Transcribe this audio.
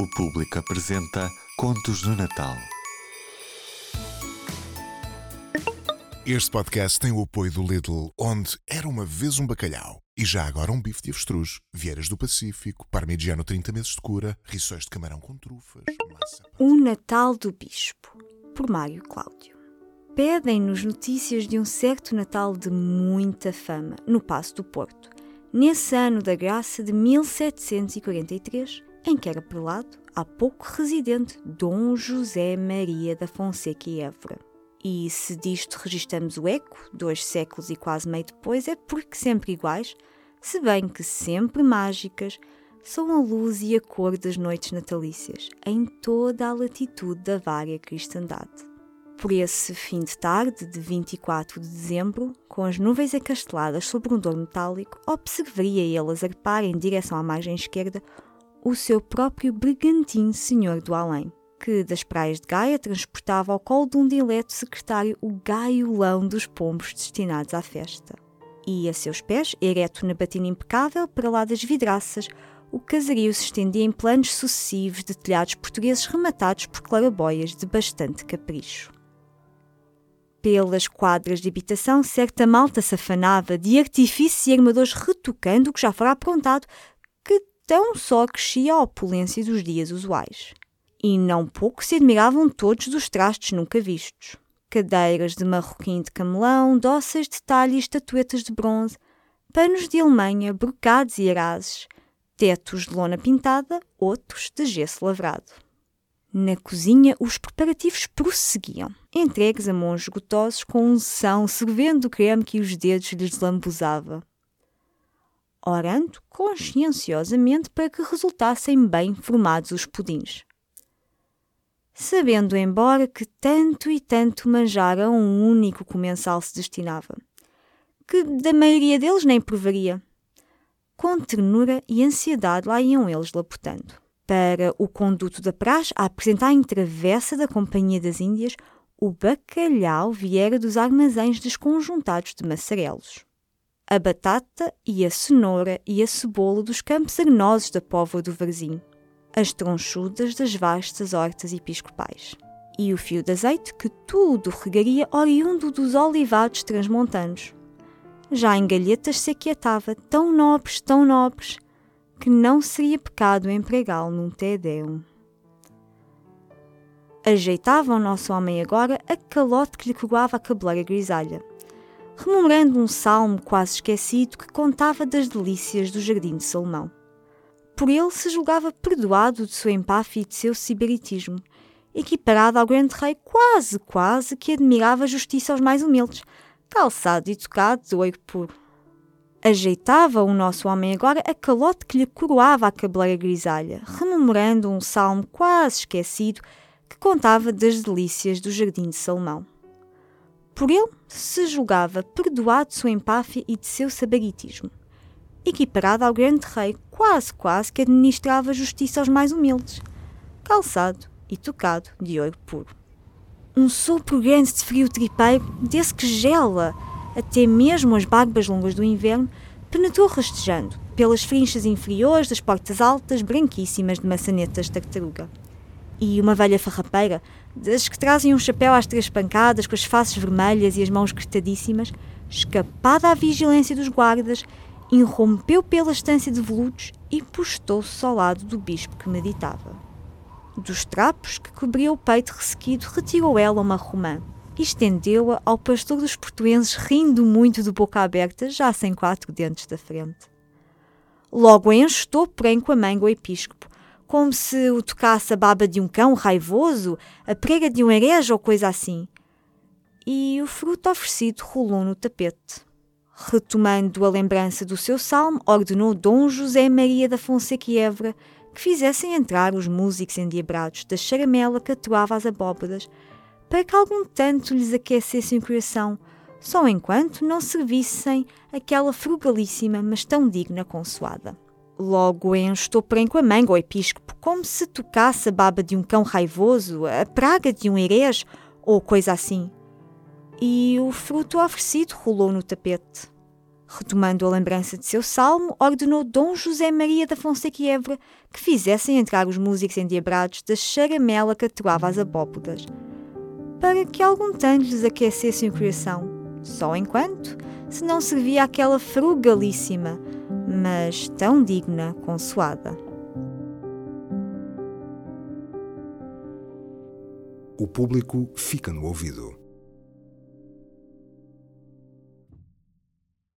O público apresenta Contos do Natal. Este podcast tem o apoio do Lidl, onde era uma vez um bacalhau e já agora um bife de avestruz, vieiras do Pacífico, parmigiano 30 meses de cura, rissóis de camarão com trufas, massa... O Natal do Bispo, por Mário Cláudio. Pedem-nos notícias de um certo Natal de muita fama, no Passo do Porto, nesse ano da graça de 1743, em que era prelado, há pouco residente, Dom José Maria da Fonseca e Évora. E se disto registramos o eco, dois séculos e quase meio depois, é porque sempre iguais, se bem que sempre mágicas, são a luz e a cor das noites natalícias, em toda a latitude da vária cristandade. Por esse fim de tarde de 24 de dezembro, com as nuvens acasteladas sobre um dor metálico, observaria ele zarpar em direção à margem esquerda o seu próprio Bergantim Senhor do Além, que das praias de Gaia transportava ao colo de um dileto secretário o gaiolão dos pombos destinados à festa. E a seus pés, ereto na batina impecável, para lá das vidraças, o casario se estendia em planos sucessivos de telhados portugueses rematados por clarabóias de bastante capricho. Pelas quadras de habitação, certa malta se afanava de artifícios e armadores retocando o que já fora aprontado, tão só crescia a opulência dos dias usuais. E não pouco se admiravam todos dos trastes nunca vistos. Cadeiras de marroquim de camelão, dóceis de talha e estatuetas de bronze, panos de Alemanha, brocados e arazes, tetos de lona pintada, outros de gesso lavrado. Na cozinha, os preparativos prosseguiam, entregues a monges gotosos com unção, servendo o creme que os dedos lhes lambuzava. Orando conscienciosamente para que resultassem bem formados os pudins. Sabendo, embora, que tanto e tanto manjar a um único comensal se destinava, que da maioria deles nem provaria. Com ternura e ansiedade lá iam eles lapotando para o conduto da praxe a apresentar em travessa da Companhia das Índias o bacalhau viera dos armazéns desconjuntados de massarelos. A batata e a cenoura e a cebola dos campos arenosos da póvoa do Varzim. As tronchudas das vastas hortas episcopais. E o fio de azeite que tudo regaria oriundo dos olivados transmontanos. Já em galhetas se aquietava, tão nobres, tão nobres, que não seria pecado empregá-lo num Tedeum. Ajeitava o nosso homem agora a calote que lhe coroava a cabeleira grisalha, rememorando um salmo quase esquecido que contava das delícias do jardim de Salomão. Por ele se julgava perdoado de sua empáfia e de seu sibaritismo, equiparado ao grande rei quase, quase que admirava a justiça aos mais humildes, calçado e tocado de ouro puro. Ajeitava o nosso homem agora a calote que lhe coroava a cabeleira grisalha, rememorando um salmo quase esquecido que contava das delícias do jardim de Salomão. Por ele se julgava perdoado de sua empáfia e de seu sabaritismo, equiparado ao grande rei quase quase que administrava justiça aos mais humildes, calçado e tocado de ouro puro. Um sopro grande de frio tripeiro, desse que gela, até mesmo as barbas longas do inverno, penetrou rastejando pelas frinchas inferiores das portas altas branquíssimas de maçanetas tartaruga. E uma velha farrapeira, das que trazem um chapéu às três pancadas, com as faces vermelhas e as mãos gritadíssimas, escapada à vigilância dos guardas, irrompeu pela estância de veludos e postou-se ao lado do bispo que meditava. Dos trapos que cobriam o peito ressequido, retirou ela uma romã, e estendeu-a ao pastor dos portuenses, rindo muito de boca aberta, já sem quatro dentes da frente. Logo a encestou, porém, com a manga o episcopo, como se o tocasse a baba de um cão raivoso, a prega de um herege ou coisa assim. E o fruto oferecido rolou no tapete. Retomando a lembrança do seu salmo, ordenou Dom José Maria da Fonseca e Évora que fizessem entrar os músicos endiabrados da charamela que atuava às abóbadas, para que algum tanto lhes aquecessem o coração, só enquanto não servissem aquela frugalíssima, mas tão digna consoada. Logo encestou porém com a manga ao episcopo, como se tocasse a baba de um cão raivoso, a praga de um herege ou coisa assim. E o fruto oferecido rolou no tapete. Retomando a lembrança de seu salmo, ordenou Dom José Maria da Fonseca Évora que fizessem entrar os músicos endiabrados da charamela que atuava às abóbodas, para que algum tanto lhes aquecessem o coração, só enquanto se não servia aquela frugalíssima, mas tão digna consoada. O público fica no ouvido.